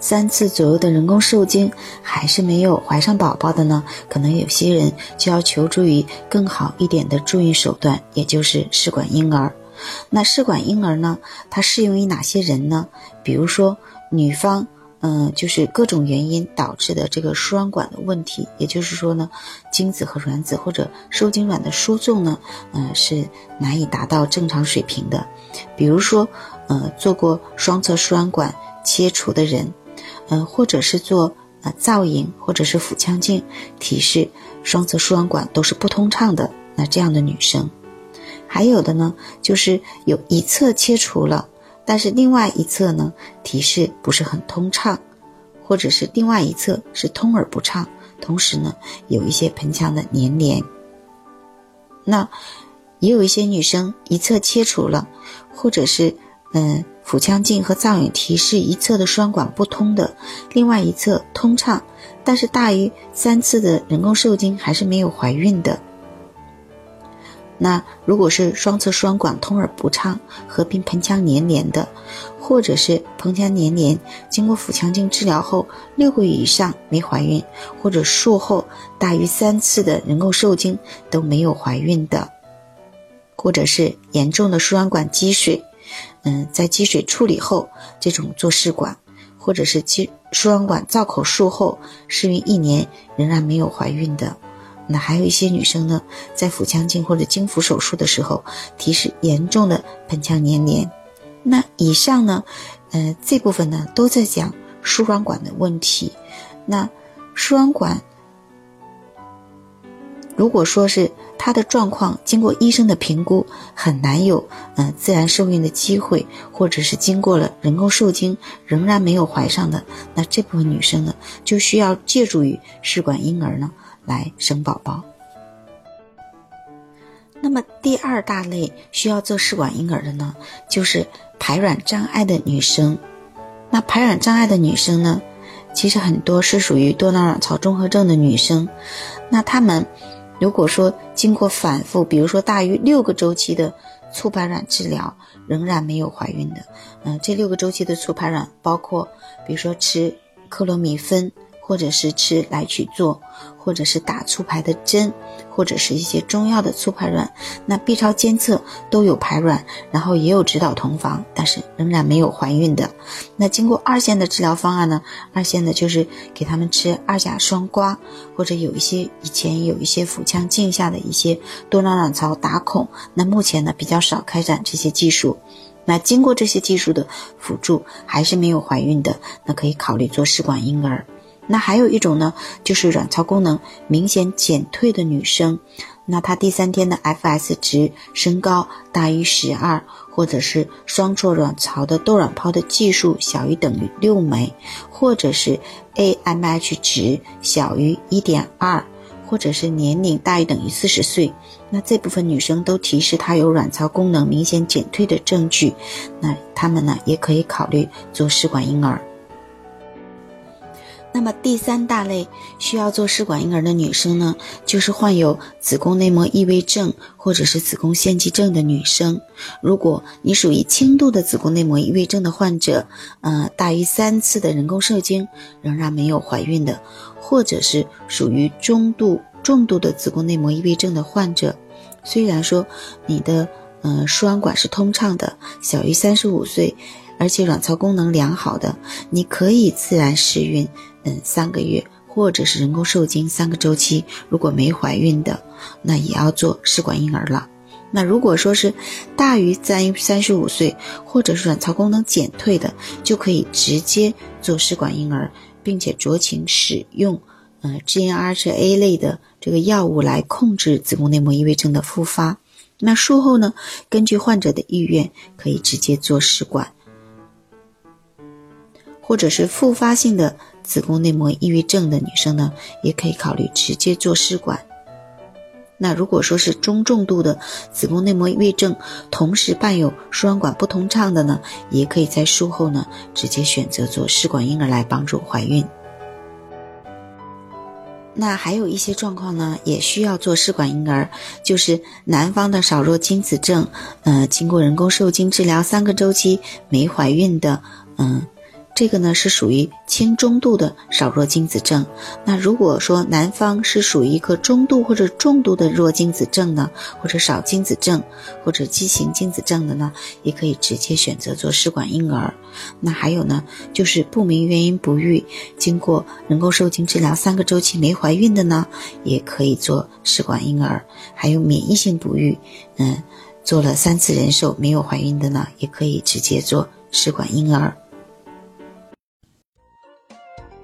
三次左右的人工受精，还是没有怀上宝宝的呢？可能有些人就要求助于更好一点的助孕手段，也就是试管婴儿。那试管婴儿呢，它适用于哪些人呢？比如说女方，嗯，就是各种原因导致的这个输卵管的问题，也就是说呢，精子和卵子或者受精卵的输送呢，嗯，是难以达到正常水平的。比如说，呃，做过双侧输卵管切除的人，嗯，或者是做呃造影或者是腹腔镜提示双侧输卵管都是不通畅的，那这样的女生。还有的呢，就是有一侧切除了，但是另外一侧呢提示不是很通畅，或者是另外一侧是通而不畅，同时呢有一些盆腔的粘连。那也有一些女生一侧切除了，或者是嗯腹腔镜和造影提示一侧的双管不通的，另外一侧通畅，但是大于三次的人工受精还是没有怀孕的。那如果是双侧输卵管通而不畅，合并盆腔粘连的，或者是盆腔粘连，经过腹腔镜治疗后六个月以上没怀孕，或者术后大于三次的人工受精都没有怀孕的，或者是严重的输卵管积水，嗯，在积水处理后这种做试管，或者是积输卵管造口术后适孕一年仍然没有怀孕的。那还有一些女生呢，在腹腔镜或者经腹手术的时候，提示严重的盆腔粘连。那以上呢，呃，这部分呢都在讲输卵管的问题。那输卵管，如果说是她的状况经过医生的评估，很难有呃自然受孕的机会，或者是经过了人工受精仍然没有怀上的，那这部分女生呢，就需要借助于试管婴儿呢。来生宝宝。那么第二大类需要做试管婴儿的呢，就是排卵障碍的女生。那排卵障碍的女生呢，其实很多是属于多囊卵巢综合症的女生。那她们如果说经过反复，比如说大于六个周期的促排卵治疗，仍然没有怀孕的，嗯，这六个周期的促排卵包括，比如说吃克罗米芬。或者是吃来去做，或者是打促排的针，或者是一些中药的促排卵，那 B 超监测都有排卵，然后也有指导同房，但是仍然没有怀孕的。那经过二线的治疗方案呢？二线的就是给他们吃二甲双胍，或者有一些以前有一些腹腔镜下的一些多囊卵巢打孔，那目前呢比较少开展这些技术。那经过这些技术的辅助还是没有怀孕的，那可以考虑做试管婴儿。那还有一种呢，就是卵巢功能明显减退的女生，那她第三天的 FS 值升高大于十二，或者是双侧卵巢的窦卵泡的计数小于等于六枚，或者是 AMH 值小于一点二，或者是年龄大于等于四十岁，那这部分女生都提示她有卵巢功能明显减退的证据，那她们呢也可以考虑做试管婴儿。那么第三大类需要做试管婴儿的女生呢，就是患有子宫内膜异位症或者是子宫腺肌症的女生。如果你属于轻度的子宫内膜异位症的患者，呃，大于三次的人工受精仍然没有怀孕的，或者是属于中度、重度的子宫内膜异位症的患者，虽然说你的呃输卵管是通畅的，小于三十五岁，而且卵巢功能良好的，你可以自然试孕。嗯，三个月或者是人工受精三个周期，如果没怀孕的，那也要做试管婴儿了。那如果说是大于三三十五岁，或者是卵巢功能减退的，就可以直接做试管婴儿，并且酌情使用呃 GnRHA 类的这个药物来控制子宫内膜异位症的复发。那术后呢，根据患者的意愿，可以直接做试管，或者是复发性的。子宫内膜异位症的女生呢，也可以考虑直接做试管。那如果说是中重度的子宫内膜异位症，同时伴有输卵管不通畅的呢，也可以在术后呢直接选择做试管婴儿来帮助怀孕。那还有一些状况呢，也需要做试管婴儿，就是男方的少弱精子症，呃，经过人工受精治疗三个周期没怀孕的，嗯。这个呢是属于轻中度的少弱精子症。那如果说男方是属于一个中度或者重度的弱精子症呢，或者少精子症，或者畸形精子症的呢，也可以直接选择做试管婴儿。那还有呢，就是不明原因不育，经过人工受精治疗三个周期没怀孕的呢，也可以做试管婴儿。还有免疫性不育，嗯，做了三次人受没有怀孕的呢，也可以直接做试管婴儿。